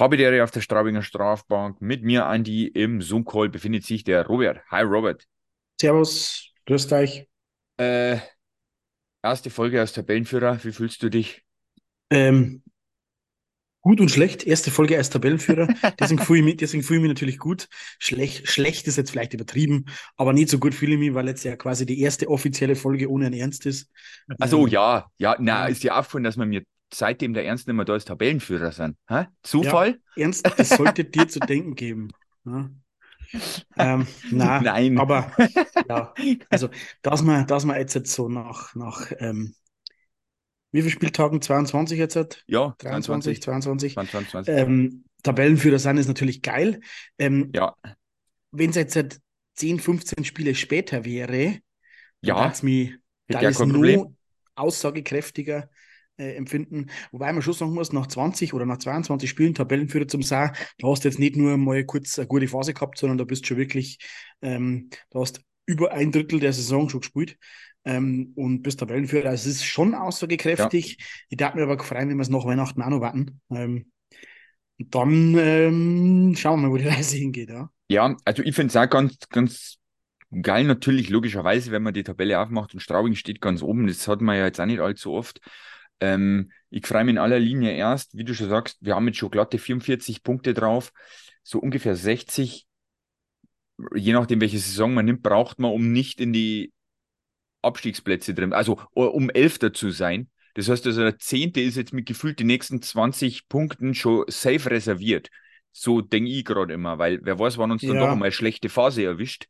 Habitäre auf der Straubinger Strafbank. Mit mir, Andi, im Zoom-Call befindet sich der Robert. Hi, Robert. Servus, grüßt euch. Äh, erste Folge als Tabellenführer. Wie fühlst du dich? Ähm, gut und schlecht. Erste Folge als Tabellenführer. Deswegen fühle ich mich, deswegen fühle ich mich natürlich gut. Schlecht, schlecht ist jetzt vielleicht übertrieben, aber nicht so gut fühle ich mich, weil jetzt ja quasi die erste offizielle Folge ohne ein Ernst ist. Also ja, ja, na, ist dir aufgefallen, dass man mir seitdem der Ernst nicht mehr da ist, Tabellenführer sind. Hä? Zufall? Ja, Ernst, das sollte dir zu denken geben. Ja. Ähm, na, Nein. Aber ja, also dass man, dass man jetzt, jetzt so nach, nach ähm, wie viele Spieltagen? 22 jetzt? Hat? Ja, 23, 22. 22, 22. Ähm, Tabellenführer sein ist natürlich geil. Ähm, ja, Wenn es jetzt halt 10, 15 Spiele später wäre, Ja, mich da ist nur aussagekräftiger äh, empfinden. Wobei man schon sagen muss, nach 20 oder nach 22 Spielen Tabellenführer zum sein, da hast du jetzt nicht nur mal kurz eine gute Phase gehabt, sondern da bist schon wirklich, ähm, da hast über ein Drittel der Saison schon gespielt ähm, und bist Tabellenführer. Also es ist schon aussagekräftig. Ich darf mir aber freuen, wenn wir es nach Weihnachten auch noch warten. Ähm, und dann ähm, schauen wir mal, wo die Reise hingeht. Ja. ja, also ich finde es auch ganz, ganz geil, natürlich, logischerweise, wenn man die Tabelle aufmacht und Straubing steht ganz oben. Das hat man ja jetzt auch nicht allzu oft. Ähm, ich freue mich in aller Linie erst, wie du schon sagst, wir haben jetzt schon glatte 44 Punkte drauf, so ungefähr 60, je nachdem, welche Saison man nimmt, braucht man, um nicht in die Abstiegsplätze drin, also um Elfter zu sein. Das heißt also, der Zehnte ist jetzt mit gefühlt die nächsten 20 Punkten schon safe reserviert. So denke ich gerade immer, weil wer weiß, wann uns dann Ja. doch einmal eine schlechte Phase erwischt.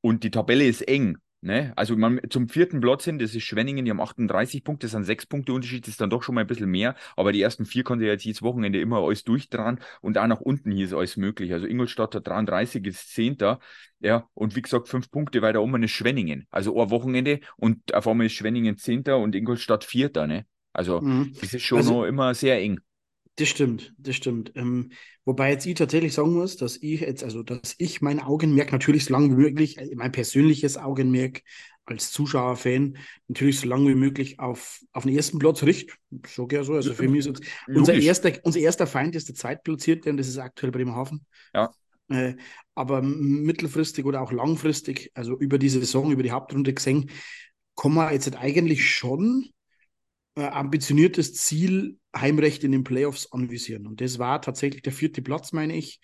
Und die Tabelle ist eng. Ne? Also man, zum vierten Platz hin, das ist Schwenningen, die haben 38 Punkte, das sind sechs Punkte Unterschied, das ist dann doch schon mal ein bisschen mehr. Aber die ersten vier konnte ja jetzt jedes Wochenende immer alles durchdran und auch nach unten hier ist alles möglich. Also Ingolstadt hat 33, ist Zehnter. Ja, und wie gesagt, fünf Punkte weiter oben ist Schwenningen. Also ein Wochenende und auf einmal ist Schwenningen Zehnter und Ingolstadt Vierter. Ne? Also Mhm. das ist schon Also- noch immer sehr eng. Das stimmt, das stimmt. Ähm, wobei jetzt ich tatsächlich sagen muss, dass ich jetzt, also dass ich mein Augenmerk natürlich so lange wie möglich, äh, mein persönliches Augenmerk als Zuschauer, Fan, natürlich so lange wie möglich auf, auf den ersten Platz richte. So gerne so. Also für mich ist jetzt unser Logisch. erster, unser erster Feind ist der Zweitplatzierte und das ist aktuell Bremerhaven. Ja. Äh, aber mittelfristig oder auch langfristig, also über die Saison, über die Hauptrunde gesehen, kann man jetzt eigentlich schon äh, ambitioniertes Ziel Heimrecht in den Playoffs anvisieren. Und das war tatsächlich der vierte Platz, meine ich,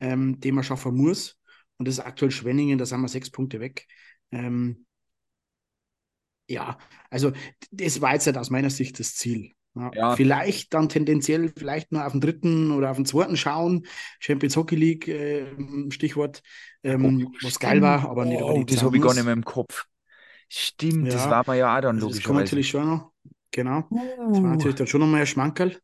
ähm, den man schaffen muss. Und das ist aktuell Schwenningen, da sind wir sechs Punkte weg. Ähm, ja, also das war jetzt halt aus meiner Sicht das Ziel. Ja, Ja. Vielleicht dann tendenziell vielleicht nur auf den dritten oder auf den zweiten schauen. Champions Hockey League, äh, Stichwort, ähm, was geil war, aber nicht oh, das habe ich gar nicht mehr im Kopf. Stimmt, das Ja. war mir ja auch dann Also das kommt natürlich schon noch. Genau. Das war Uh. natürlich dann schon nochmal ein Schmankerl.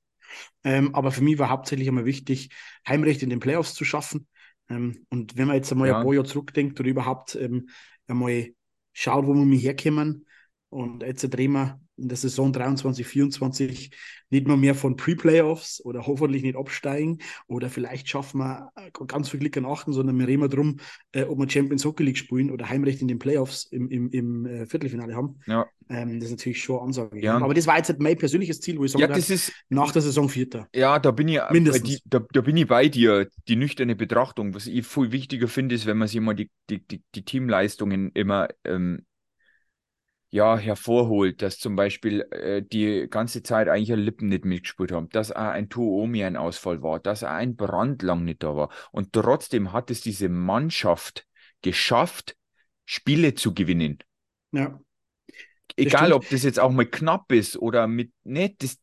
Ähm, aber für mich war hauptsächlich einmal wichtig, Heimrecht in den Playoffs zu schaffen. Ähm, und wenn man jetzt einmal Ja. ein paar Jahre zurückdenkt oder überhaupt ähm, einmal schaut, wo wir mich herkommen, und jetzt drehen wir in der Saison 23, 24 nicht mehr mehr von Pre-Playoffs oder hoffentlich nicht absteigen oder vielleicht schaffen wir äh, ganz viel Glück an achten, sondern wir reden drum, äh, ob wir Champions Hockey League spielen oder Heimrecht in den Playoffs im, im, im äh, Viertelfinale haben. Ja. Ähm, das ist natürlich schon eine Ansage. Ja. Aber das war jetzt halt mein persönliches Ziel, wo ich sagen Ja, das ist, nach der Saison Vierter. ja, da bin ich, äh, Mindestens. die, da, da bin ich bei dir, die nüchterne Betrachtung. Was ich viel wichtiger finde, ist, wenn man sich immer die, die, die, die Teamleistungen immer ähm, ja, hervorholt, dass zum Beispiel äh, die ganze Zeit eigentlich ein Lippen nicht mitgespielt haben, dass auch ein Tuomi ein Ausfall war, dass auch ein Brand lang nicht da war. Und trotzdem hat es diese Mannschaft geschafft, Spiele zu gewinnen. Ja. Egal, ob das jetzt auch mal knapp ist oder mit, ne, das,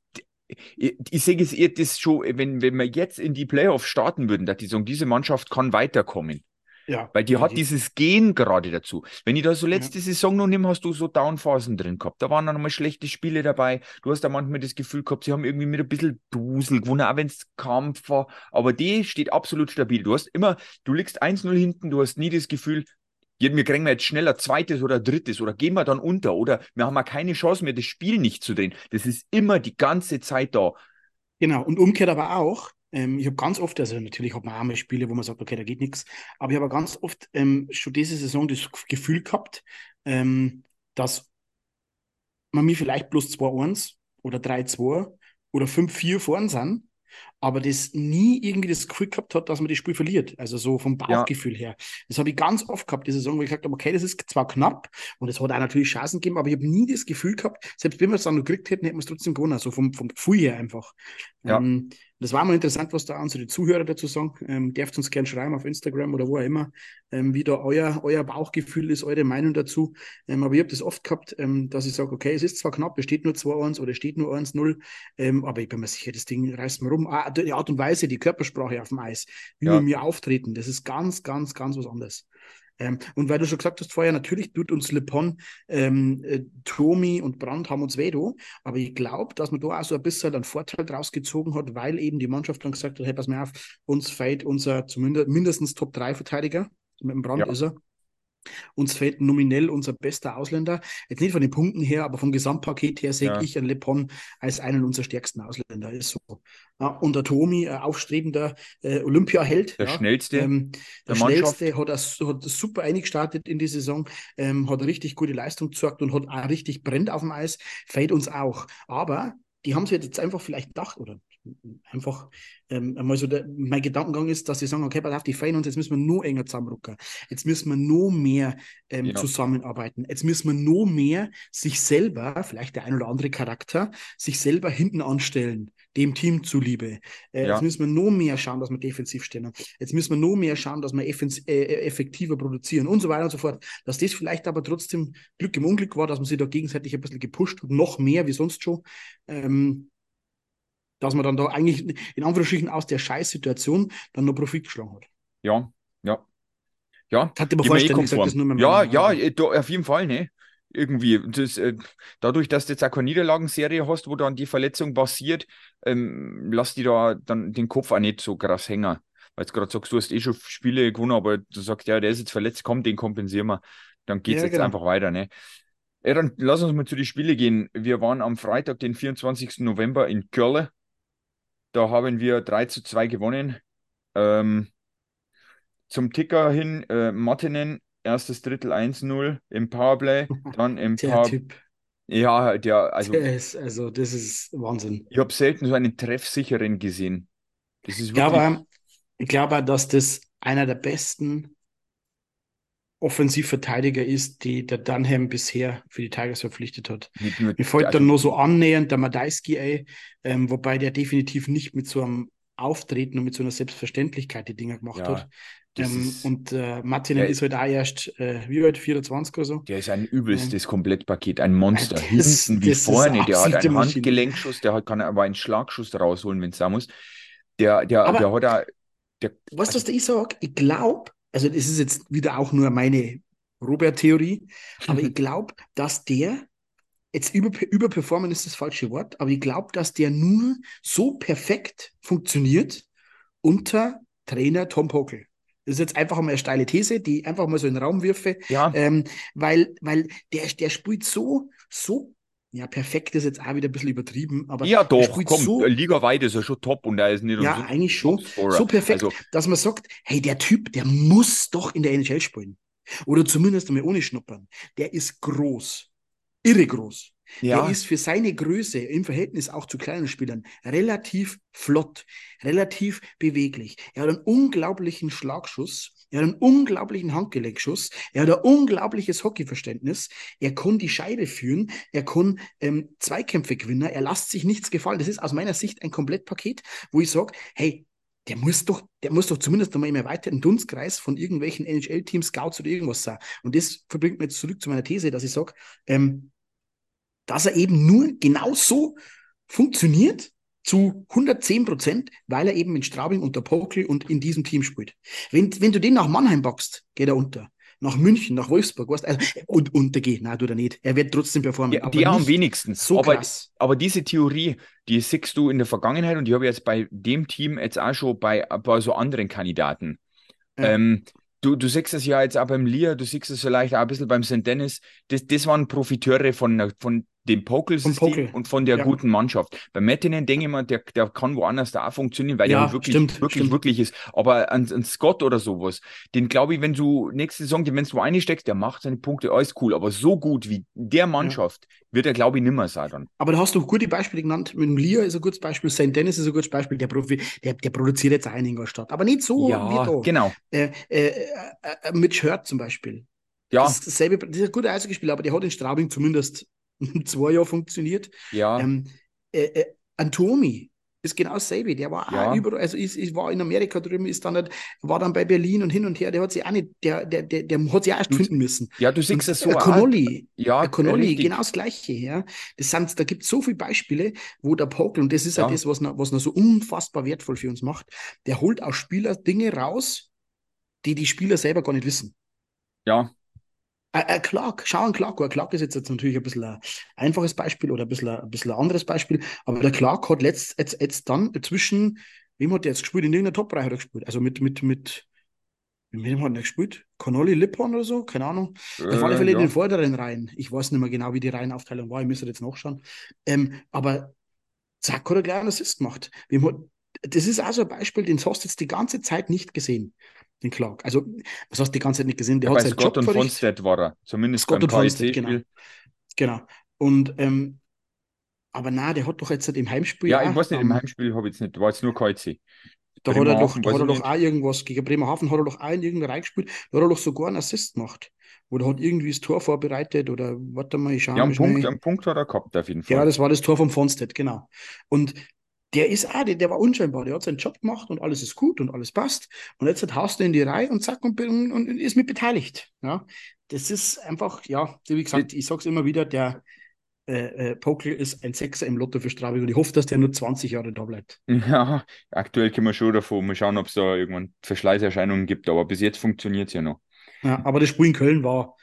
ich, ich sehe es eher das schon, wenn, wenn wir jetzt in die Playoffs starten würden, dass die sagen, diese Mannschaft kann weiterkommen. Ja. Weil die hat Die- dieses Gen gerade dazu. Wenn ich da so letzte Saison noch nehme, hast du so Downphasen drin gehabt. Da waren dann mal schlechte Spiele dabei. Du hast da manchmal das Gefühl gehabt, sie haben irgendwie mit ein bisschen Dusel gewonnen, auch wenn es Kampf war. Aber die steht absolut stabil. Du hast immer, du liegst 1-0 hinten, du hast nie das Gefühl, "Ja, wir kriegen wir jetzt schneller zweites oder drittes oder gehen wir dann unter oder wir haben ja keine Chance mehr, das Spiel nicht zu drehen. Das ist immer die ganze Zeit da. Genau, und umgekehrt aber auch, ähm, ich habe ganz oft, also natürlich hat man auch mal Spiele, wo man sagt, okay, da geht nichts, aber ich habe ganz oft ähm, schon diese Saison das Gefühl gehabt, ähm, dass man mir vielleicht plus 2-1 oder 3-2 oder 5-4 vorn sind aber das nie irgendwie das Gefühl gehabt hat, dass man das Spiel verliert. Also so vom Bauchgefühl ja. her. Das habe ich ganz oft gehabt, diese Saison, wo ich gesagt habe, okay, das ist zwar knapp und es hat auch natürlich Chancen gegeben, aber ich habe nie das Gefühl gehabt, selbst wenn wir es dann noch gekriegt hätten, hätten wir es trotzdem gewonnen. So vom, vom Gefühl her einfach. Ja. Ähm, das war mal interessant, was da unsere Zuhörer dazu sagen. Ähm, dürft uns gerne schreiben auf Instagram oder wo auch immer, ähm, wie da euer, euer Bauchgefühl ist, eure Meinung dazu. Ähm, aber ich habe das oft gehabt, ähm, dass ich sage, okay, es ist zwar knapp, es steht nur 2-1 oder es steht nur 1-0, ähm, aber ich bin mir sicher, das Ding reißt mir rum. Ah, die Art und Weise, die Körpersprache auf dem Eis, wie ja. wir mir auftreten, das ist ganz, ganz, ganz was anderes. Ähm, und weil du schon gesagt hast vorher, natürlich tut uns Lepon, ähm, äh, Tomi und Brandt haben uns weh, aber ich glaube, dass man da auch so ein bisschen einen Vorteil draus gezogen hat, weil eben die Mannschaft dann gesagt hat, hey, pass mal auf, uns fehlt unser zumindest mindestens Top-3-Verteidiger, mit dem Brand ja. ist er. Uns fehlt nominell unser bester Ausländer. Jetzt nicht von den Punkten her, aber vom Gesamtpaket her sehe ja. ich an Lepon als einen unserer stärksten Ausländer. Ist so. Ja, und der Tomi, äh, aufstrebender äh, Olympiaheld. Der ja, schnellste. Ähm, der, der schnellste hat, das, hat super eingestartet in die Saison, ähm, hat richtig gute Leistung gezeigt und hat auch richtig brennt auf dem Eis. Fehlt uns auch. Aber die haben sich jetzt einfach vielleicht gedacht, oder einfach ähm, einmal so der, mein Gedankengang ist, dass sie sagen, okay, pass auf, die uns, jetzt müssen wir nur enger zusammenrücken. Jetzt müssen wir nur mehr ähm, ja. zusammenarbeiten. Jetzt müssen wir nur mehr sich selber, vielleicht der ein oder andere Charakter, sich selber hinten anstellen, dem Team zuliebe. Äh, ja. Jetzt müssen wir nur mehr schauen, dass wir defensiv stehen. Jetzt müssen wir nur mehr schauen, dass wir äh, äh, effektiver produzieren und so weiter und so fort. Dass das vielleicht aber trotzdem Glück im Unglück war, dass man sich da gegenseitig ein bisschen gepusht hat, noch mehr wie sonst schon. Ähm, dass man dann da eigentlich in Anführungsstrichen aus der Scheißsituation dann noch Profit geschlagen hat. Ja, ja. Ja, mir vorstellen, eh gesagt, das nur Ja, ja, da, auf jeden Fall, ne? Irgendwie, das, äh, dadurch, dass du jetzt auch keine Niederlagenserie hast, wo dann die Verletzung passiert, ähm, lass die da dann den Kopf auch nicht so krass hängen. Weil du gerade sagst, du hast eh schon Spiele gewonnen, aber du sagst, ja, der ist jetzt verletzt, komm, den kompensieren wir. Dann geht es ja, jetzt genau. einfach weiter, ne? Ja, dann lass uns mal zu den Spielen gehen. Wir waren am Freitag, den 24. November in Köln da haben wir 3 zu 2 gewonnen. Ähm, zum Ticker hin, äh, Martinen, erstes Drittel 1-0 im Powerplay, dann im der Power... Typ. Ja, der, also. Der ist, also, das ist Wahnsinn. Ich habe selten so einen treffsicheren gesehen. Das ist wirklich... ich, glaube, ich glaube, dass das einer der besten Offensivverteidiger ist, die der Dunham bisher für die Tigers verpflichtet hat. Mir folgt also, dann nur so annähernd der Madeiski, ähm, wobei der definitiv nicht mit so einem Auftreten und mit so einer Selbstverständlichkeit die Dinger gemacht ja, hat. Ähm, ist, und äh, Martinen ist halt auch erst, äh, wie alt, 24 oder so. Der ist ein übelstes ähm, Komplettpaket, ein Monster. Das, Hinten wie vorne, der hat einen Handgelenkschuss, der hat, kann aber einen Schlagschuss rausholen, wenn es sein muss. Der, der, aber, der hat auch. Der, weißt du, was ich sage? Ich glaube, also das ist jetzt wieder auch nur meine Robert-Theorie, aber ich glaube, dass der, jetzt über, überperformen ist das falsche Wort, aber ich glaube, dass der nur so perfekt funktioniert unter Trainer Tom Pokel. Das ist jetzt einfach mal eine steile These, die einfach mal so in den Raum wirfe, ja. ähm, weil, weil der, der spielt so, so ja, perfekt ist jetzt auch wieder ein bisschen übertrieben, aber ja, doch, komm, so, Liga-weit ist er schon top und er ist nicht Ja, so eigentlich schon. So perfekt, also, dass man sagt, hey, der Typ, der muss doch in der NHL spielen. Oder zumindest einmal ohne Schnuppern. Der ist groß. Irre groß. Ja. Der ist für seine Größe im Verhältnis auch zu kleinen Spielern relativ flott, relativ beweglich. Er hat einen unglaublichen Schlagschuss. Er hat einen unglaublichen Handgelenkschuss. Er hat ein unglaubliches Hockeyverständnis. Er kann die Scheide führen. Er kann ähm, Zweikämpfe gewinnen. Er lässt sich nichts gefallen. Das ist aus meiner Sicht ein Komplettpaket, wo ich sage, hey, der muss doch, der muss doch zumindest einmal im erweiterten Dunstkreis von irgendwelchen NHL-Teams, Scouts oder irgendwas sein. Und das verbringt mir jetzt zurück zu meiner These, dass ich sage, ähm, dass er eben nur genau so funktioniert, zu 110 Prozent, weil er eben mit Straubing unter Pokel und in diesem Team spielt. Wenn, wenn du den nach Mannheim boxt, geht er unter. Nach München, nach Wolfsburg, weißt, also, und untergehen, nein, tut er nicht. Er wird trotzdem performen. Ja, die am wenigsten. So aber, krass. aber diese Theorie, die siehst du in der Vergangenheit und die habe ich jetzt bei dem Team jetzt auch schon bei, bei so anderen Kandidaten. Ja. Ähm, du, du siehst es ja jetzt auch beim Lear, du siehst es vielleicht auch ein bisschen beim St. Dennis. Das, das waren Profiteure von, von dem Pokel-System und von der ja. guten Mannschaft. Bei Mettinen denke ich mal, der, der kann woanders da auch funktionieren, weil ja, der wirklich, stimmt, wirklich, stimmt. wirklich ist. Aber an, an Scott oder sowas, den glaube ich, wenn du nächste Saison, wenn du einsteckst, der macht seine Punkte, alles cool. Aber so gut wie der Mannschaft ja. wird er, glaube ich, nimmer sein dann. Aber da hast du gute Beispiele genannt. Mit dem Lear ist ein gutes Beispiel, St. Dennis ist ein gutes Beispiel. Der, Profi, der, der produziert jetzt auch in Ingolstadt. Aber nicht so ja, wie da. genau. Äh, äh, äh, äh mit Shirt zum Beispiel. Ja. Das, dasselbe, das ist ein guter Eishockeyspieler, aber der hat in Straubing zumindest zwei Jahre funktioniert. Ja. Ähm, äh, äh, Antomi ist genau dasselbe. Der war ja. auch überall, also ich, ich, war in Amerika drüben, ist dann nicht, war dann bei Berlin und hin und her, der hat sich auch nicht, der, der, der, der hat sich auch erst finden müssen. Ja, du siehst es so. Connolly, ja, Connolly, genau das Gleiche, ja. Das sind, da gibt es so viele Beispiele, wo der Pokel, und das ist ja das, was noch, was noch so unfassbar wertvoll für uns macht, der holt aus Spieler Dinge raus, die die Spieler selber gar nicht wissen. Ja, äh, äh, Clark, schau an Clark. Clark ist jetzt, jetzt natürlich ein bisschen ein einfaches Beispiel oder ein bisschen, ein bisschen ein anderes Beispiel, aber der Clark hat letzt, jetzt, jetzt dann zwischen, wem hat der jetzt gespielt? In irgendeiner Top-Bereich hat er gespielt. Also mit, mit, mit, mit wem hat er gespielt? Connolly Lippon oder so? Keine Ahnung. Äh, Auf alle Fälle ja. in den vorderen Reihen. Ich weiß nicht mehr genau, wie die Reihenaufteilung war. Ich müsste jetzt nachschauen. Ähm, aber zack, hat er gleich einen Assist gemacht. Wem hat, das ist also ein Beispiel, den hast du jetzt die ganze Zeit nicht gesehen den Clark. Also, was hast du die ganze Zeit nicht gesehen? Der ja, hat seinen Scott Job und Fonstedt war er, zumindest Scott beim und Fonstedt, genau. Genau. Und, ähm, aber na, der hat doch jetzt im Heimspiel. Ja, ich weiß nicht, im Heimspiel habe ich jetzt nicht, war jetzt nur KC. Da hat er doch, da hat er doch auch irgendwas, gegen Bremerhaven hat er doch auch in irgendeiner reingespielt, da hat er doch sogar einen Assist gemacht. Oder hat irgendwie das Tor vorbereitet oder warte mal, ich schaue Ja, einen Punkt, einen Punkt hat er gehabt, auf jeden Fall. Ja, das war das Tor vom Fonstedt, genau. Und der ist auch, der, der war unscheinbar, der hat seinen Job gemacht und alles ist gut und alles passt. Und jetzt haust du in die Reihe und zack und, und, und ist mit beteiligt. Ja, das ist einfach, ja, wie gesagt, ich sag's immer wieder, der äh, äh, Pokel ist ein Sechser im Lotto für Straubing und ich hoffe, dass der nur 20 Jahre da bleibt. Ja, aktuell können wir schon davon mal schauen, ob es da irgendwann Verschleißerscheinungen gibt, aber bis jetzt funktioniert es ja noch. Ja, aber das Spiel in Köln war,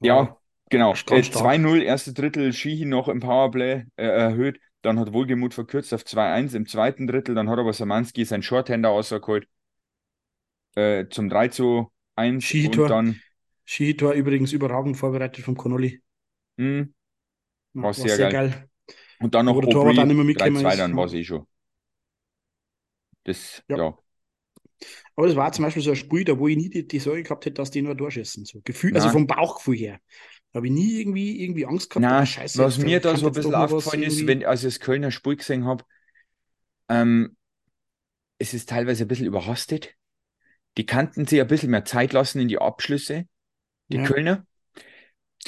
war ja, genau. Äh, 2-0, erste Drittel, Schihi noch im Powerplay äh, erhöht. Dann hat Wohlgemut verkürzt auf 2-1 im zweiten Drittel. Dann hat aber Samanski sein Shorthander rausgeholt äh, zum 3-1. Skitor. Und dann. Skitor übrigens überragend vorbereitet vom Connolly. Mh, war, war, sehr, sehr geil. geil. Und dann noch Obri, 3-2, dann war es eh schon. Das, ja. ja. Aber das war zum Beispiel so ein Spiel, da wo ich nie die, die Sorge gehabt hätte, dass die nur durchschießen. So Gefühl, also vom Bauchgefühl her. Da habe ich nie irgendwie, irgendwie Angst gehabt. Nein, Scheiße, was mir da so ein bisschen aufgefallen ist, wenn, als ich das Kölner Spiel gesehen habe, ähm, es ist teilweise ein bisschen überhastet. Die kannten sich ein bisschen mehr Zeit lassen in die Abschlüsse, die ja. Kölner.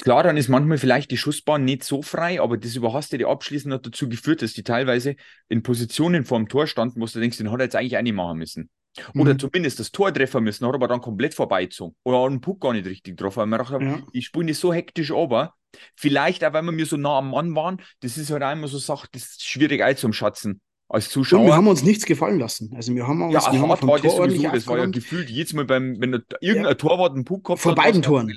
Klar, dann ist manchmal vielleicht die Schussbahn nicht so frei, aber das überhastete Abschließen hat dazu geführt, dass die teilweise in Positionen vor dem Tor standen, wo du denkst, den hat er jetzt eigentlich auch nicht machen müssen. Oder mhm. zumindest das Tor treffen müssen, hat aber dann komplett vorbeizogen. Oder hat den Puck gar nicht richtig getroffen. Weil man dachte, ja. ich spiele nicht so hektisch aber. Vielleicht auch, weil wir mir so nah am Mann waren. Das ist halt immer so Sache, das ist schwierig einzuschatzen als Zuschauer. Und wir haben uns nichts gefallen lassen. Also wir haben uns, ja, wir haben war das sowieso, das war ja gefühlt jedes Mal beim, wenn irgendein ja. Torwart einen Puck gehabt Vor hat, beiden Toren.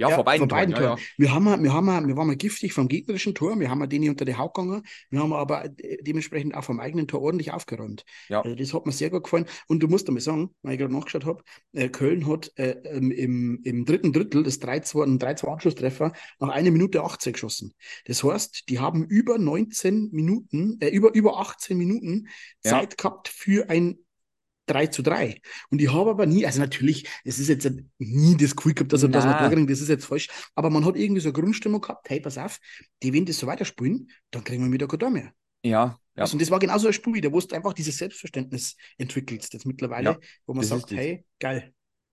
Ja, ja, vor beiden, vor beiden Toren. Toren. Ja, wir, haben, wir, haben, wir waren mal giftig vom gegnerischen Tor, wir haben den unter die Haut gegangen, wir haben aber dementsprechend auch vom eigenen Tor ordentlich aufgeräumt. Ja. Also das hat mir sehr gut gefallen. Und du musst einmal sagen, weil ich gerade nachgeschaut habe, äh, Köln hat äh, im, im dritten Drittel das 3-2, einen 3-2-Anschlusstreffer nach einer Minute 18 geschossen. Das heißt, die haben über 19 Minuten, äh, über, über 18 Minuten Zeit gehabt für ein 3 zu 3. Und ich habe aber nie, also natürlich, es ist jetzt nie das Gefühl gehabt, dass, dass man kriegen, das ist jetzt falsch, aber man hat irgendwie so eine Grundstimmung gehabt, hey, pass auf, die, wenn das so weiterspielen, dann kriegen wir wieder kein Tor mehr. Ja, ja. Also, und das war genauso ein Spiel, da wo du einfach dieses Selbstverständnis entwickelst jetzt mittlerweile, ja, wo man sagt, hey, geil.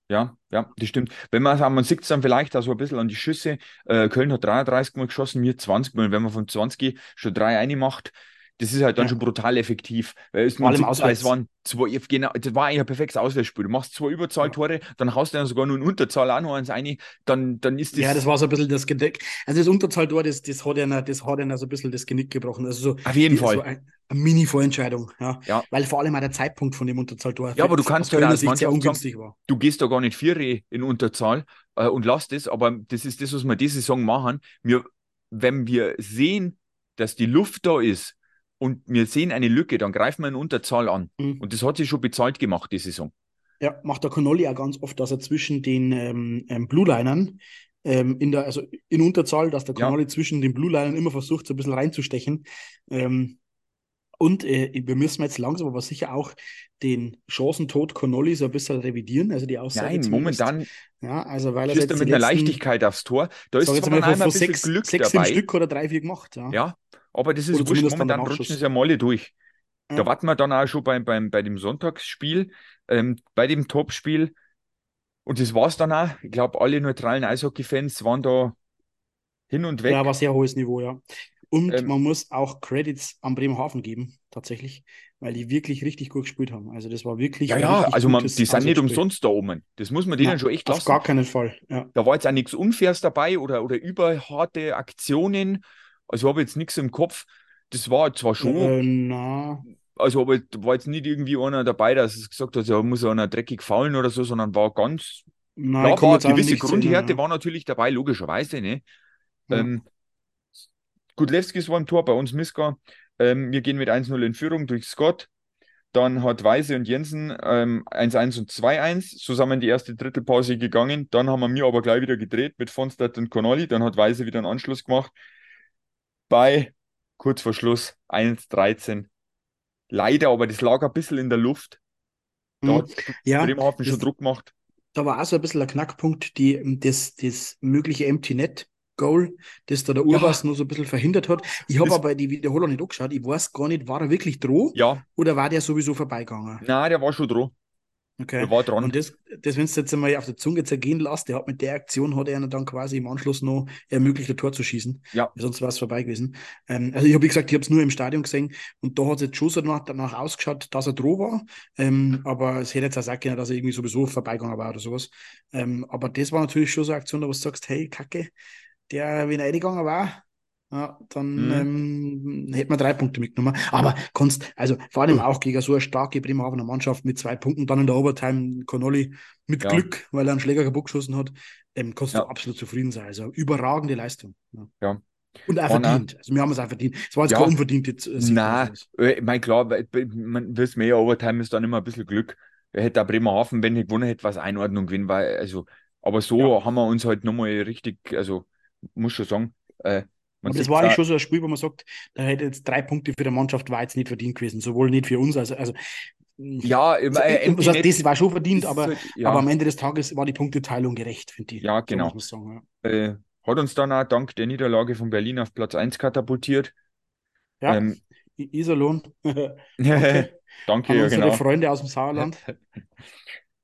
Ja, ja, das stimmt. Wenn man man sieht es dann vielleicht auch so ein bisschen an die Schüsse. Äh, Köln hat 33 Mal geschossen, mir 20 Mal. Wenn man von 20 schon drei eine macht, das ist halt dann ja. schon brutal effektiv. Weil es, Vor allem es waren zwei, genau, das war eigentlich ein perfektes Auswärtsspiel. Du machst zwei Überzahltore, dann haust du dann sogar nur in Unterzahl auch noch eins ein, dann, dann ist das. Ja, das war so ein bisschen das Gedeck. Also das Unterzahltor, das, das hat ja das hat so ein bisschen das Genick gebrochen. Also so, Auf jeden die, Fall. So ein, eine Mini-Vorentscheidung, ja. ja. Weil vor allem auch der Zeitpunkt von dem Unterzahltor. Ja, aber du kannst ja als sehr ungünstig war. Du gehst da gar nicht vier in Unterzahl äh, und lass das, aber das ist das, was wir diese Saison machen. Wir, wenn wir sehen, dass die Luft da ist, und wir sehen eine Lücke, dann greifen wir in Unterzahl an. Mhm. Und das hat sich schon bezahlt gemacht, die Saison. Ja, macht der Connolly auch ganz oft, dass er zwischen den ähm, ähm Blue Linern ähm, in der, also in Unterzahl, dass der Ja. Connolly zwischen den Blue Linern immer versucht, so ein bisschen reinzustechen. Ähm, und äh, wir müssen jetzt langsam aber sicher auch den Chancentod Connolly so ein bisschen revidieren. Also die Aussage Nein, momentan Ja, also weil er jetzt mit einer letzten, Leichtigkeit aufs Tor. Da ist jetzt mal, ein bisschen sechs, Glück sechs, dabei. Stück oder drei, vier gemacht. Ja. Ja, aber das ist wurscht. Momentan rutschen sie ja alle durch. Da Ja. warten wir dann auch schon beim, beim, bei dem Sonntagsspiel, ähm, bei dem Topspiel. Und das war's dann auch. Ich glaube, alle neutralen Eishockey-Fans waren da hin und weg. Ja, war sehr hohes Niveau, ja. Und Ähm, man muss auch Credits am Bremerhaven geben, tatsächlich, weil die wirklich richtig gut gespielt haben. Also das war wirklich ja, ja, also man, die sind nicht umsonst da oben. Das muss man denen Nein, schon echt auf lassen. gar keinen Fall. Ja. Da war jetzt auch nichts Unfaires dabei oder, oder überharte Aktionen. Also habe jetzt nichts im Kopf. Das war zwar schon, Äh, na, also aber war jetzt nicht irgendwie einer dabei, dass es gesagt hat, ja, muss einer dreckig faulen oder so, sondern war ganz, nein, ja, war gewisse Grundhärte erinnern, war natürlich dabei, logischerweise, ne? ja. Ähm, Gudlewskis war im Tor, bei uns Miska. Ähm, wir gehen mit 1-0 in Führung durch Scott. Dann hat Weise und Jensen ähm, 1-1 und 2-1 zusammen die erste Drittelpause gegangen. Dann haben wir mir aber gleich wieder gedreht mit Fonstadt und Connolly. Dann hat Weise wieder einen Anschluss gemacht. Bei kurz vor Schluss 1-13. Leider, aber das lag ein bisschen in der Luft. Da Mhm. hat Ja, Bremerhaven schon Druck gemacht. da war auch so ein bisschen ein Knackpunkt, die, das, das mögliche Empty Net Goal, das da der Urbas Ja, nur so ein bisschen verhindert hat. Ich habe aber die Wiederholung nicht angeschaut. Ich weiß gar nicht, war er wirklich droh ja, oder war der sowieso vorbeigegangen? na, der war schon dran. Okay. Der war dran. Und das, das wenn du jetzt einmal auf der Zunge zergehen lässt, der hat mit der Aktion hat er dann quasi im Anschluss noch ermöglicht, ein Tor zu schießen. Ja, Sonst war es vorbei gewesen. Ähm, also ich habe, wie gesagt, ich habe es nur im Stadion gesehen und da hat es jetzt schon so danach, danach ausgeschaut, dass er droh war. Ähm, aber es hätte jetzt auch sagen können, dass er irgendwie sowieso vorbeigegangen war oder sowas. Ähm, aber das war natürlich schon so eine Aktion, da wo du sagst, hey, Kacke, der, wenn er reingegangen war, ja, dann mhm. ähm, hätten wir drei Punkte mitgenommen. Aber kannst, also vor allem auch gegen so eine starke Bremerhavener Mannschaft mit zwei Punkten, dann in der Overtime Connolly mit Ja, Glück, weil er einen Schläger kaputt geschossen hat, ähm, kannst du ja, absolut zufrieden sein. Also überragende Leistung. Ja. ja. Und auch auch, verdient. Also wir haben es auch verdient. Es war jetzt kein ja, äh, Sieg na, sowas. äh, ich mein, klar, man wir ja, Overtime ist dann immer ein bisschen Glück. Hätte auch Bremerhaven, wenn er gewonnen hätte, was Einordnung gewinnen, weil, also, aber so haben wir uns halt nochmal richtig, also, muss schon sagen, äh, man Aber das war eigentlich auch, schon so ein Spiel, wo man sagt, da hätte jetzt drei Punkte für die Mannschaft war jetzt nicht verdient gewesen. Sowohl nicht für uns, also, also mh, ja, also, immer, äh, ich Empty sag, Net das war schon verdient, ist aber, halt, aber am ja, Ende des Tages war die Punkteteilung gerecht, finde ich. ja, So genau. man sagen. Äh, hat uns dann auch dank der Niederlage von Berlin auf Platz 1 katapultiert. Ja, ja Ähm, Iserlohn. Danke danke, an ja, genau. Freunde aus dem Sauerland.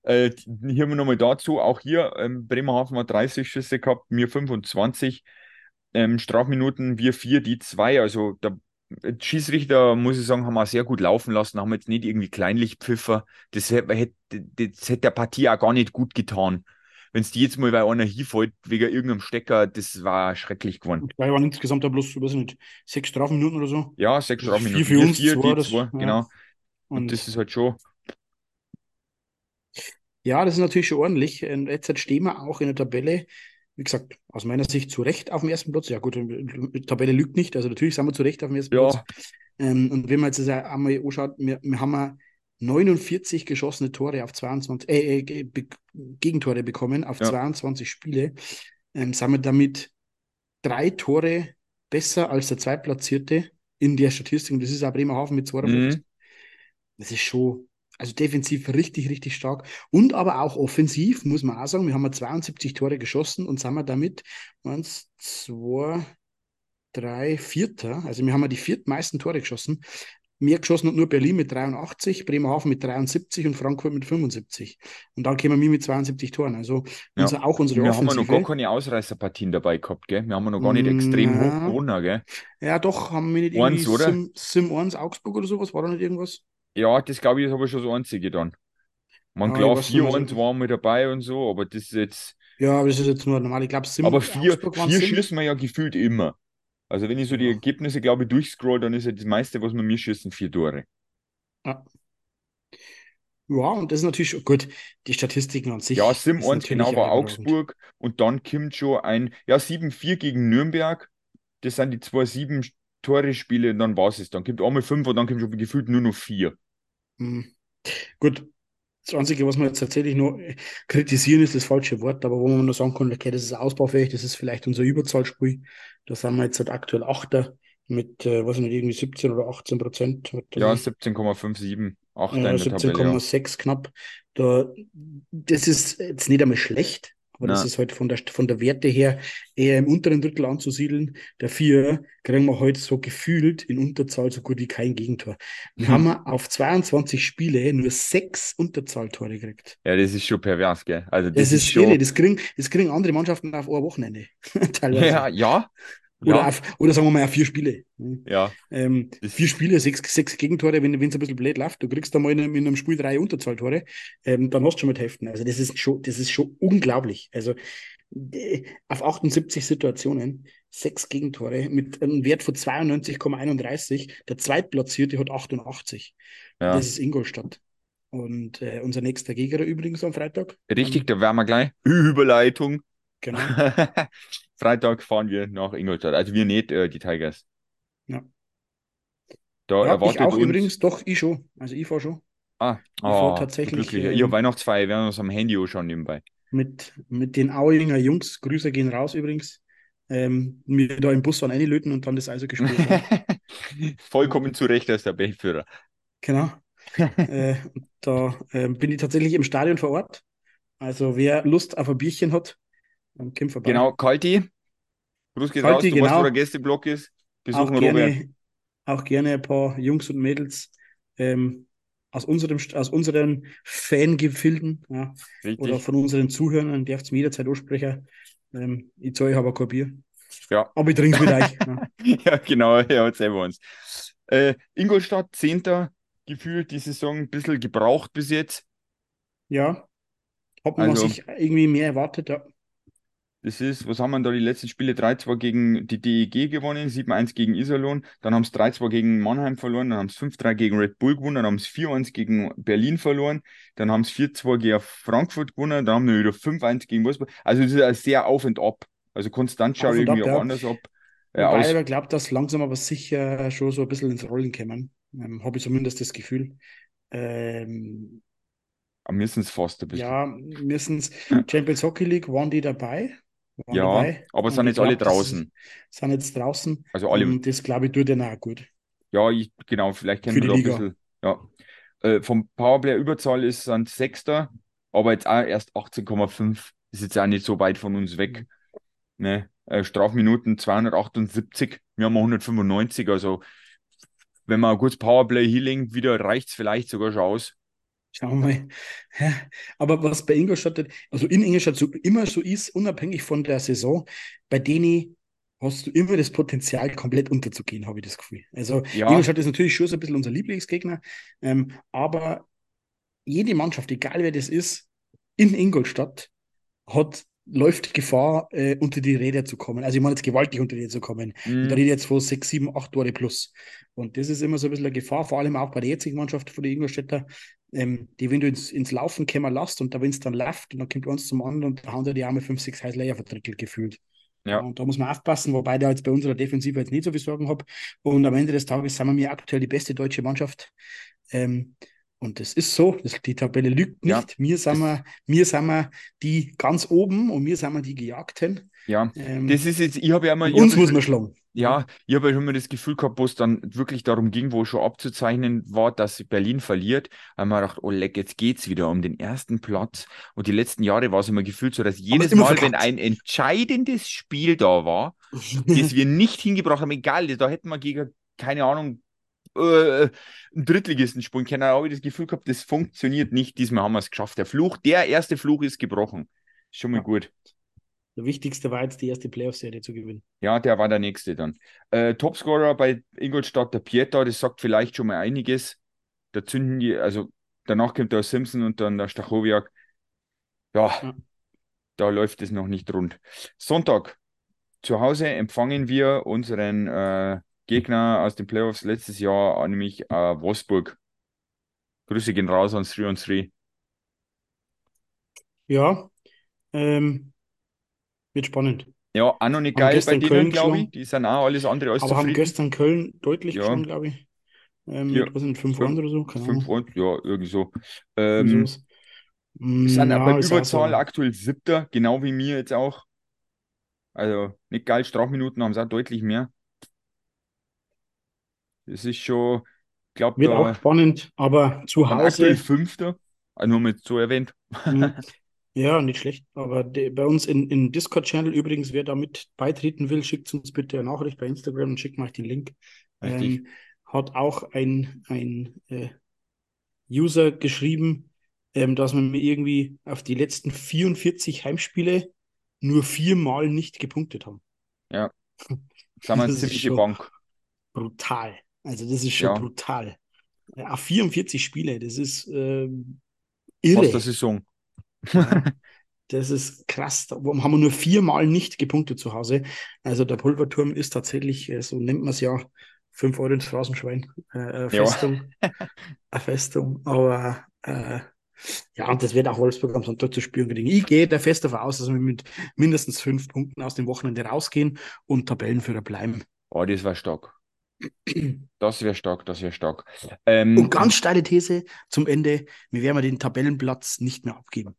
Äh, hier haben wir nochmal dazu, auch hier, ähm, Bremerhaven hat 30 Schüsse gehabt, mir 25. Ähm, Strafminuten, wir vier, die zwei. Also der Schießrichter, muss ich sagen, haben wir sehr gut laufen lassen, haben jetzt nicht irgendwie kleinlich Pfiffer. Das hätte, das hätte der Partie auch gar nicht gut getan. Wenn es die jetzt mal bei einer hinfällt, wegen irgendeinem Stecker, das war schrecklich geworden. Und dabei waren insgesamt ja bloß, weiß ich nicht, sechs Strafminuten oder so. Ja, sechs Das ist vier Strafminuten, für uns, vier, zwei, das, zwei, ja. genau. Und das Und ist halt schon, ja, das ist natürlich schon ordentlich. Und jetzt stehen wir auch in der Tabelle, wie gesagt, aus meiner Sicht zu Recht auf dem ersten Platz. Ja, gut, die Tabelle lügt nicht, also natürlich sind wir zu Recht auf dem ersten Platz. ja, Ähm, und wenn man jetzt das einmal anschaut, wir, wir haben ja 49 geschossene Tore auf 22, äh, äh, Be Gegentore bekommen auf ja, 22 Spiele. Ähm, sind wir damit drei Tore besser als der Zweitplatzierte in der Statistik. Und das ist auch Bremerhaven mit 52. mhm, Das ist schon, also defensiv richtig, richtig stark. Und aber auch offensiv, muss man auch sagen, wir haben ja 72 Tore geschossen und sind wir damit eins, zwei, drei, vierter. Also wir haben ja die viertmeisten Tore geschossen. Mehr geschossen hat nur Berlin mit 83, Bremerhaven mit 73 und Frankfurt mit 75. Und dann kämen wir mit 72 Toren. Also ja. unser, auch unsere Wir haben ja noch gar Offensive. keine Ausreißerpartien dabei gehabt, gell? Wir haben noch gar nicht extrem hoch Na, gewonnen, gell? ja, doch, haben wir nicht irgendwie Eins, oder? Sim, Sim 1 Augsburg oder sowas? War da nicht irgendwas? Ja, das glaube ich, ist aber schon so einzige dann. Man ah, glaubt, vier und waren wir dabei und so, aber das ist jetzt. Ja, aber das ist jetzt nur normal. Ich glaube, sieben. Aber vier, vier schießen wir ja gefühlt immer. Also, wenn ich so die Ergebnisse, glaube ich, durchscroll, dann ist ja das meiste, was wir mir schießen, vier Tore. Ja. Ja, und das ist natürlich gut, die Statistiken an sich. Ja, Sim 1 genau war Augsburg und dann kommt schon ein, ja, 7-4 gegen Nürnberg. Das sind die zwei 7 Tore Spiele und dann war es es. Dann kommt einmal 5 und dann kommt schon gefühlt nur noch 4. Hm. Gut, das Einzige, was man jetzt tatsächlich nur kritisieren, ist das falsche Wort, aber wo man nur sagen kann, okay, das ist ausbaufähig, das ist vielleicht unser Überzahlspiel. Da sind wir jetzt halt aktuell Achter mit, äh, was nicht, irgendwie 17 oder 18 Prozent. Ja, 17,57, 17,6 ja. knapp. Da, das ist jetzt nicht einmal schlecht, aber Nein. das ist halt von der, von der Werte her eher im unteren Drittel anzusiedeln. Dafür kriegen wir heute so gefühlt in Unterzahl so gut wie kein Gegentor. Wir hm. haben auf 22 Spiele nur sechs Unterzahltore gekriegt. Ja, das ist schon pervers, gell? Also das, das ist, ist schon... irre. Das kriegen, das kriegen andere Mannschaften auf ein Wochenende. Teilweise. Ja, ja. Oder, ja. auf, oder sagen wir mal auf vier Spiele. Ja. Ähm, vier Spiele, sechs, sechs Gegentore, wenn es ein bisschen blöd läuft. Du kriegst da mal in einem, in einem Spiel drei Unterzahltore, ähm, dann hast du schon mit Heften. Also das ist schon, das ist schon unglaublich. Also auf 78 Situationen, sechs Gegentore mit einem Wert von 92,31. Der Zweitplatzierte hat 88. Ja. Das ist Ingolstadt. Und äh, unser nächster Gegner übrigens am Freitag. Richtig, da werden wir gleich. Überleitung. Genau. Freitag fahren wir nach Ingolstadt. Also wir nicht, äh, die Tigers. Ja. Da ja, erwartet ich auch uns... übrigens, doch, ich schon. Also ich fahre schon. Ah, ich oh, tatsächlich. Ähm, ich habe Weihnachtsfeier, wir haben uns am Handy auch schon nebenbei. Mit, mit den Auinger Jungs, Grüße gehen raus übrigens. Ähm, mir da im Bus waren einlöten und dann das also gespielt Vollkommen zu Recht als der Bechführer. Genau. äh, da äh, bin ich tatsächlich im Stadion vor Ort. Also wer Lust auf ein Bierchen hat, dann kommt vorbei. Genau, Kalti. Gruß geht Kalti, raus, du genau. weißt, wo der Gästeblock ist. Besuchen auch gerne, auch gerne ein paar Jungs und Mädels ähm, aus, unserem, aus unseren Fangefilden ja, oder von unseren Zuhörern, dürft mir jederzeit ansprechen. Ähm, ich zahle aber kein Bier. Ja. Aber ich trinke mit euch. Ja. ja, genau, er hat selber uns. Äh, Ingolstadt, 10. gefühlt die Saison ein bisschen gebraucht bis jetzt. Ja, hat man also, sich irgendwie mehr erwartet, ja. Das ist, was haben wir da die letzten Spiele? 3-2 gegen die DEG gewonnen, 7-1 gegen Iserlohn, dann haben sie 3-2 gegen Mannheim verloren, dann haben sie 5-3 gegen Red Bull gewonnen, dann haben sie 4-1 gegen Berlin verloren, dann haben sie 4-2 gegen Frankfurt gewonnen, dann haben sie wieder 5-1 gegen Wolfsburg. Also das ist sehr auf und ab. Also konstant schaut irgendwie auch anders ab. Ja, Wobei ich glaube, dass langsam aber sicher schon so ein bisschen ins Rollen kommen. Ähm, Habe ich zumindest das Gefühl. Ähm, aber müssen es fast ein bisschen. Ja, müssen es. Champions Hockey League waren die dabei? Ja, dabei. aber sind jetzt glaub, alle draußen. Ist, sind jetzt draußen. Also alle. Und das glaube ich tut denen auch gut. Ja, ich, genau, vielleicht kennen wir da ein bisschen. Ja. Äh, vom Powerplay Überzahl ist dann Sechster, aber jetzt auch erst 18,5. Ist jetzt auch nicht so weit von uns weg. Ne? Äh, Strafminuten 278, wir haben 195. Also, wenn man ein gutes Powerplay Healing wieder reicht es vielleicht sogar schon aus. Schauen wir mal. Aber was bei Ingolstadt, also in Ingolstadt so immer so ist, unabhängig von der Saison, bei denen hast du immer das Potenzial, komplett unterzugehen, habe ich das Gefühl. Also ja. Ingolstadt ist natürlich schon so ein bisschen unser Lieblingsgegner, ähm, aber jede Mannschaft, egal wer das ist, in Ingolstadt hat läuft Gefahr, äh, unter die Räder zu kommen. Also ich meine jetzt gewaltig unter die Räder zu kommen. Mhm. Da rede ich jetzt von sechs, sieben, acht Tore plus. Und das ist immer so ein bisschen eine Gefahr, vor allem auch bei der jetzigen Mannschaft von der Ingolstädter, ähm, die, wenn du ins, ins Laufen kommen lässt und da, wenn es dann läuft und dann kommt eins zum anderen und da haben die Arme fünf, sechs heiß Leier vertrickelt gefühlt. Ja. Und da muss man aufpassen, wobei da jetzt bei unserer Defensive jetzt nicht so viel Sorgen habe. Und am Ende des Tages sind wir mir aktuell die beste deutsche Mannschaft. Ähm, und das ist so, das, die Tabelle lügt nicht. Ja. Wir, sind wir, wir sind wir die ganz oben und wir sind wir die Gejagten. Ja, ähm, das ist jetzt, ich habe ja mal. Uns muss man schlagen. Ja, ich habe ja schon mal das Gefühl gehabt, wo es dann wirklich darum ging, wo schon abzuzeichnen war, dass Berlin verliert, haben wir gedacht, oh leck, jetzt geht's wieder um den ersten Platz. Und die letzten Jahre war es immer gefühlt so, dass jedes Mal, verkackt. wenn ein entscheidendes Spiel da war, das wir nicht hingebracht haben, egal, da hätten wir gegen, keine Ahnung, äh, einen Drittligisten spielen können, habe ich das Gefühl gehabt, das funktioniert nicht. Diesmal haben wir es geschafft. Der Fluch, der erste Fluch ist gebrochen. Schon mal ja. gut. Der wichtigste war jetzt die erste Playoff-Serie zu gewinnen. Ja, der war der nächste dann. Äh, Topscorer bei Ingolstadt, der Pieter, das sagt vielleicht schon mal einiges. Da zünden die, also danach kommt der Simpson und dann der Stachowiak. Ja, ja, da läuft es noch nicht rund. Sonntag, zu Hause empfangen wir unseren äh, Gegner aus den Playoffs letztes Jahr, nämlich äh, Wolfsburg. Grüße gehen raus an 3 on 3. Ja, ähm, wird spannend. Ja, auch noch nicht geil bei denen, glaube ich. Die sind auch alles andere als Aber zufrieden. haben gestern Köln deutlich ja. schon, glaube ich. Ähm, ja. Was sind 5 1 oder so? 5 1, ja, irgendwie so. Ähm, Wir sind Ja, auch Überzahl so. aktuell siebter, genau wie mir jetzt auch. Also nicht geil, Strafminuten haben sie auch deutlich mehr. Das ist schon, ich glaube, Wird auch spannend, aber zu Hause, Fünfter. Also nur mal so erwähnt. mh, ja, nicht schlecht. Aber de, bei uns in, in Discord-Channel übrigens, wer da mit beitreten will, schickt uns bitte eine Nachricht bei Instagram und schickt mal den Link. Ähm, hat auch ein, ein äh, User geschrieben, ähm, dass wir mir irgendwie auf die letzten 44 Heimspiele nur viermal nicht gepunktet haben. Ja, sind wir eine Das ist ziemliche Bank. brutal. Also das ist schon Ja, brutal. Ja, auf 44 Spiele, das ist ähm, fast eine irre. Saison. Ja, das ist krass. Da haben wir nur viermal nicht gepunktet zu Hause. Also der Pulverturm ist tatsächlich, äh, so nennt man es ja, 5 Euro ins Phrasenschwein, äh, äh, Ja, Festung, eine Festung. Aber äh, ja, und das wird auch Wolfsburg am Sonntag zu spüren kriegen. Ich gehe da fest davon aus, dass wir mit mindestens fünf Punkten aus dem Wochenende rausgehen und Tabellenführer bleiben. oh, das wäre stark. Das wäre stark, das wäre stark. Und Ähm, ganz steile These zum Ende, wir werden den Tabellenplatz nicht mehr abgeben.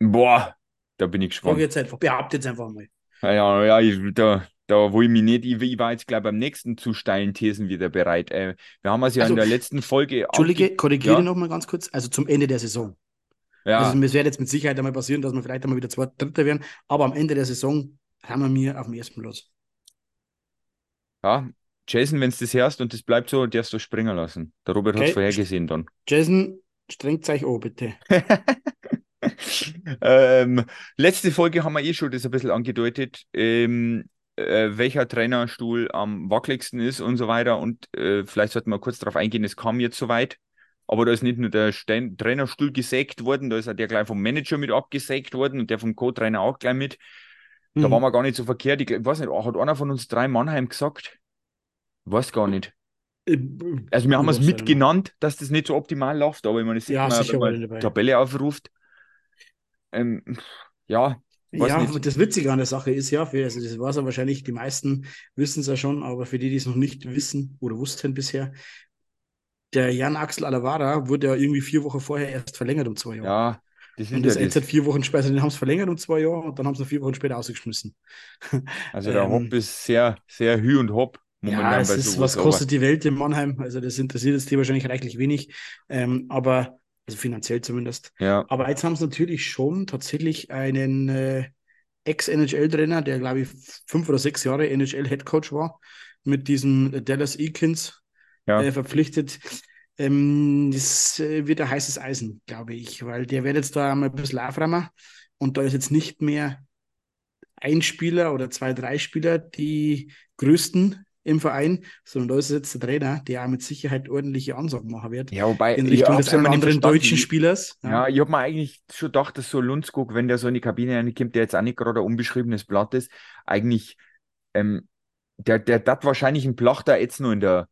boah, da bin ich gespannt. jetzt einfach, behauptet jetzt einfach mal. Ja, ja, ich, da, da wo ich mich nicht, ich, ich war jetzt gleich beim nächsten zu steilen Thesen wieder bereit. Äh, wir haben es ja in Also, der letzten Folge Entschuldige, korrigiere Ja, nochmal ganz kurz. Also zum Ende der Saison. ja, Also es wird jetzt mit Sicherheit einmal passieren, dass wir vielleicht einmal wieder Zweiter, Dritter werden. Aber am Ende der Saison haben wir mir auf dem ersten Platz. ja. Jason, wenn du das hörst und das bleibt so, darfst du springen lassen. Der Robert hat es Okay, vorhergesehen dann. Jason, strengt euch an, bitte. ähm, letzte Folge haben wir eh schon das ein bisschen angedeutet, ähm, äh, welcher Trainerstuhl am wackeligsten ist und so weiter. Und äh, vielleicht sollten wir kurz darauf eingehen, es kam jetzt soweit. Aber da ist nicht nur der Stein Trainerstuhl gesägt worden, da ist auch der gleich vom Manager mit abgesägt worden und der vom Co-Trainer auch gleich mit. Da waren Mhm. wir gar nicht so verkehrt. Ich weiß nicht, hat einer von uns drei Mannheim gesagt? Weiß gar nicht. Äh, Also wir haben es mitgenannt, dass das nicht so optimal läuft, aber ich meine, das sieht Ja, man, sicher wenn man. Tabelle aufruft. Ähm, ja, Ja, nicht. das Witzige an der Sache ist ja, für, also das war ja wahrscheinlich, die meisten wissen es ja schon, aber für die, die es noch nicht wissen oder wussten bisher, der Jan Axel Alavara wurde ja irgendwie vier Wochen vorher erst verlängert um zwei Jahre. Ja, das Und das ja das. vier Wochen später, den haben sie verlängert um zwei Jahre und dann haben sie noch vier Wochen später ausgeschmissen. Also der Hop Ähm, ist sehr, sehr Hü und Hop ja, momentan es bei ist, sowas, was kostet die Welt in Mannheim? Also das interessiert jetzt die wahrscheinlich reichlich wenig, ähm, aber, also finanziell zumindest. ja, Aber jetzt haben sie natürlich schon tatsächlich einen äh, Ex-NHL-Trainer, der glaube ich fünf oder sechs Jahre NHL-Headcoach war, mit diesem Dallas Eakins ja, äh, verpflichtet. Ähm, das äh, wird ein heißes Eisen, glaube ich, weil der wird jetzt da einmal ein bisschen aufräumen und da ist jetzt nicht mehr ein Spieler oder zwei, drei Spieler die größten im Verein, sondern da ist jetzt der Trainer, der auch mit Sicherheit ordentliche Ansagen machen wird ja, wobei, in ich Richtung des einen anderen deutschen Spielers. Ja. ja, ich hab mir eigentlich schon gedacht, dass so Lundskog, wenn der so in die Kabine reinkommt, der jetzt auch nicht gerade ein unbeschriebenes Blatt ist, eigentlich, ähm, der, der dat wahrscheinlich ein Plachter jetzt nur in der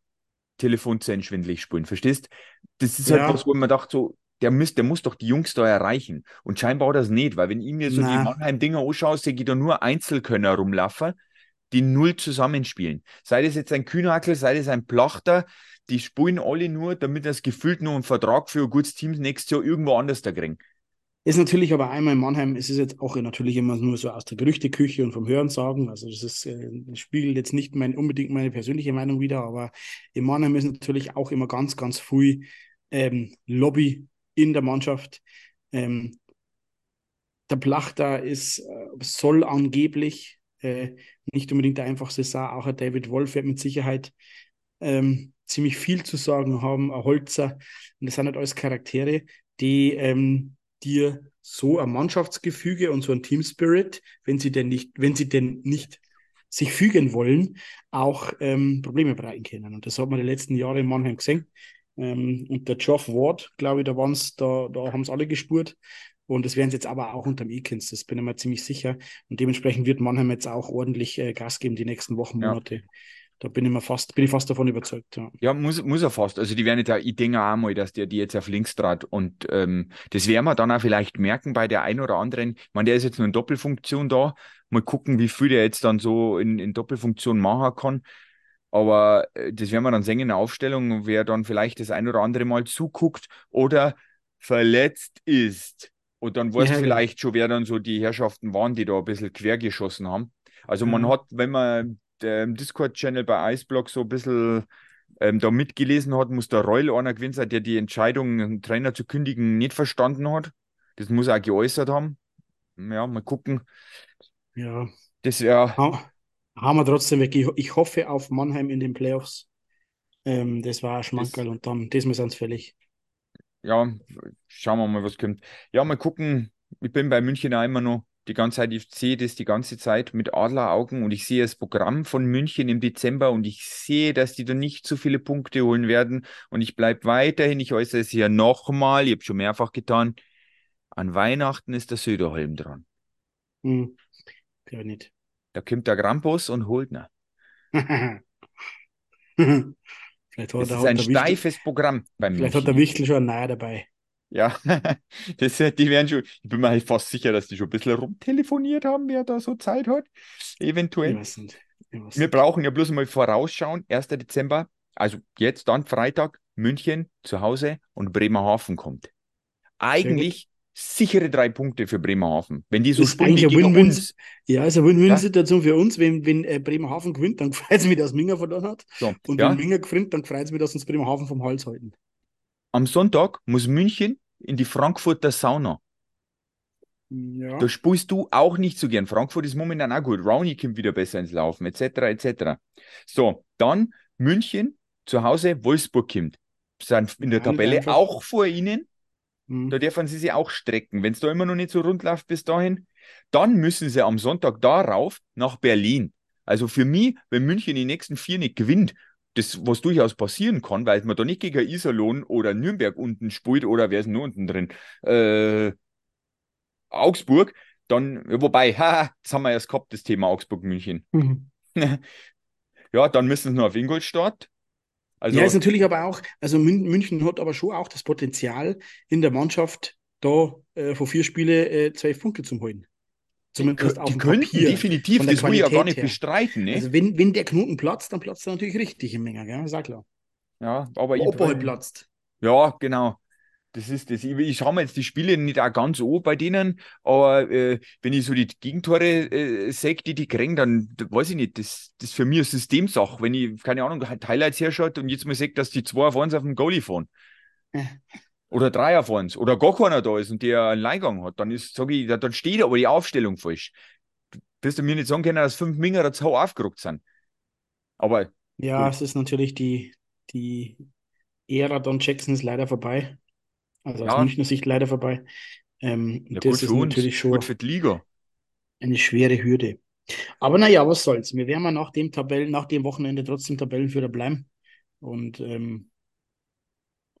Telefonzelle schwindelig spielen, verstehst? Das ist halt was, Ja, wo man dachte, so, der muss, der muss doch die Jungs da erreichen. Und scheinbar das nicht, weil wenn ich mir so die na, Mannheim-Dinger anschaue, sehe ich da nur Einzelkönner rumlaufen, die null zusammenspielen. Sei das jetzt ein Kühnackel, sei das ein Plachter, die spielen alle nur, damit das gefühlt nur einen Vertrag für ein gutes Team nächstes Jahr irgendwo anders da kriegen. ist natürlich aber einmal in Mannheim, es ist jetzt auch natürlich immer nur so aus der Gerüchteküche und vom Hörensagen. Also das ist, äh, spiegelt jetzt nicht mein, unbedingt meine persönliche Meinung wider, aber in Mannheim ist natürlich auch immer ganz, ganz viel ähm, Lobby in der Mannschaft. Ähm, der Plachter ist, äh, soll angeblich äh, nicht unbedingt der einfachste sein. Auch ein David Wolf wird mit Sicherheit ähm, ziemlich viel zu sagen haben, ein Holzer. Und das sind halt alles Charaktere, die ähm, dir so ein Mannschaftsgefüge und so ein Teamspirit, wenn sie denn nicht, wenn sie denn nicht sich fügen wollen, auch ähm, Probleme bereiten können. Und das hat man die letzten Jahre in Mannheim gesehen. Ähm, und der Geoff Ward, glaube ich, da waren's, da, da haben es alle gespürt. Und das werden sie jetzt aber auch unterm Ekins, das bin ich mir ziemlich sicher. Und dementsprechend wird Mannheim jetzt auch ordentlich äh, Gas geben die nächsten Wochen, Ja. Monate. Da bin ich mir fast, bin ich fast davon überzeugt. Ja. Ja, muss, muss er fast. Also die werden nicht, ich denke auch mal, dass der die jetzt auf links trat. Und ähm, das werden wir dann auch vielleicht merken bei der einen oder anderen. Ich meine, der ist jetzt nur in Doppelfunktion da. Mal gucken, wie viel der jetzt dann so in, in Doppelfunktion machen kann. Aber äh, das werden wir dann sehen in der Aufstellung, wer dann vielleicht das ein oder andere Mal zuguckt oder verletzt ist. Und dann weißt Ja, genau. vielleicht schon, wer dann so die Herrschaften waren, die da ein bisschen quergeschossen haben. Also man Ja. hat, wenn man im Discord-Channel bei Iceblock so ein bisschen ähm, da mitgelesen hat, muss der Reul einer gewesen sein, der die Entscheidung, einen Trainer zu kündigen, nicht verstanden hat. Das muss er auch geäußert haben. Ja, mal gucken. Ja, Das wäre, ha haben wir trotzdem weg. Ich, ich hoffe auf Mannheim in den Playoffs. Ähm, das war ein Schmankerl und dann, diesmal sind es fällig. Ja, schauen wir mal, was kommt. Ja, mal gucken. Ich bin bei München auch immer noch die ganze Zeit, ich sehe das die ganze Zeit mit Adleraugen und ich sehe das Programm von München im Dezember und ich sehe, dass die da nicht so viele Punkte holen werden und ich bleibe weiterhin, ich äußere es hier nochmal, ich habe schon mehrfach getan, an Weihnachten ist der Söderholm dran. Hm. Glaube ich nicht. Da kommt der Krampus und holt ihn. Vielleicht hat, Das ist ein der Wichtel, steifes Programm bei vielleicht hat München. der Wichtel schon einen Neuer dabei. Ja, das, die werden schon, ich bin mir halt fast sicher, dass die schon ein bisschen rumtelefoniert haben, wer da so Zeit hat. Ich Eventuell. weiß nicht. Ich weiß Wir nicht. brauchen ja bloß mal vorausschauen. 1. Dezember, also jetzt dann Freitag, München zu Hause und Bremerhaven kommt. Eigentlich sichere drei Punkte für Bremerhaven. Wenn die so Ist spielen Win-Win. uns. Ja, ist eine Win-Win-Situation für uns. Wenn, wenn äh, Bremerhaven gewinnt, dann freut es mich, dass Minger verloren hat. So, Und ja, wenn Minger gewinnt, dann freut es mich, dass uns Bremerhaven vom Hals halten. am Sonntag muss München in die Frankfurter Sauna. Ja. Da spielst du auch nicht so gern. Frankfurt ist momentan auch gut. Rowney kommt wieder besser ins Laufen, etc. etc. So, dann München zu Hause, Wolfsburg kommt. Sind in der Ja, Tabelle auch vor ihnen. Hm. Da dürfen sie sich auch strecken. Wenn es da immer noch nicht so rund läuft bis dahin, dann müssen sie am Sonntag darauf nach Berlin. Also für mich, wenn München die nächsten vier nicht gewinnt, das, was durchaus passieren kann, weil man da nicht gegen Iserlohn oder Nürnberg unten spielt oder wer ist denn nur unten drin? Äh, Augsburg, dann, wobei, haha, das haben wir erst gehabt, das Thema Augsburg-München. Mhm. ja, dann müssen sie noch auf Ingolstadt. Also, ja, ist natürlich aber auch, also Mün München hat aber schon auch das Potenzial in der Mannschaft, da äh, vor vier Spiele äh, zwölf Punkte zu holen. die, Zumindest kö- auf die könnten Papier. definitiv, von das will ich ja gar nicht her. bestreiten, ne? Also wenn, wenn der Knoten platzt, dann platzt er natürlich richtig im Menger, gell? Ist auch klar. ja, aber Ob er halt platzt. Ja, genau. Das ist das. Ich, ich schaue mir jetzt die Spiele nicht auch ganz an bei denen, aber äh, wenn ich so die Gegentore äh, sehe, die die kriegen, dann weiß ich nicht, das, das ist für mich eine Systemsache. Wenn ich, keine Ahnung, Highlights herschaut und jetzt mal sehe, dass die zwei auf eins auf dem Goalie fahren. Oder drei auf eins. Oder gar keiner da ist und der einen Leihgang hat, dann ist, sage ich, da- dann steht aber die Aufstellung falsch. Du wirst du mir nicht sagen können, dass fünf Minger zu aufgerückt sind. Aber Ja, Gut. es ist natürlich die, die Ära Don Jackson ist leider vorbei. Also aus Ja. Münchner Sicht leider vorbei. Ähm, ja, das ist uns, natürlich schon gut für die Liga. eine schwere Hürde. Aber naja, was soll's. Wir werden nach dem Tabellen, nach dem Wochenende trotzdem Tabellenführer bleiben. Und ähm,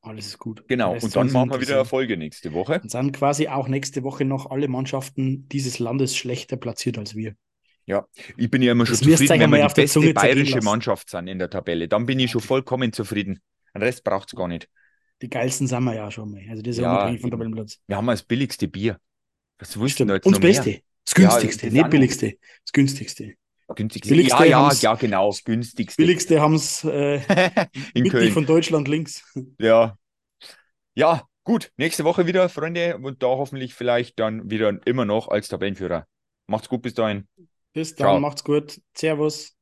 alles ist gut. Genau. Und dann machen wir wieder interessieren. eine Folge nächste Woche. Dann sind quasi auch nächste Woche noch alle Mannschaften dieses Landes schlechter platziert als wir. Ich bin ja immer schon Das zufrieden, wenn wir die beste bayerische. Mannschaft sind in der Tabelle. Dann bin ich schon vollkommen zufrieden. Den Rest braucht es gar nicht. Die geilsten sind wir ja schon mal. Also das ist Ja, ja unabhängig von. Tabellenplatz. Wir haben das billigste Bier. Was da Stimmt. jetzt Und das mehr? Beste. Das Ja, günstigste, das nicht billigste. Das günstigste. Günstigste. Billigste ja, ja, ja, genau. Das günstigste. Billigste haben es äh, in Köln. von Deutschland links. Ja. Ja, gut. Nächste Woche wieder, Freunde. Und da hoffentlich vielleicht dann wieder immer noch als Tabellenführer. Macht's gut bis dahin. Bis dann, Ciao. macht's gut. Servus.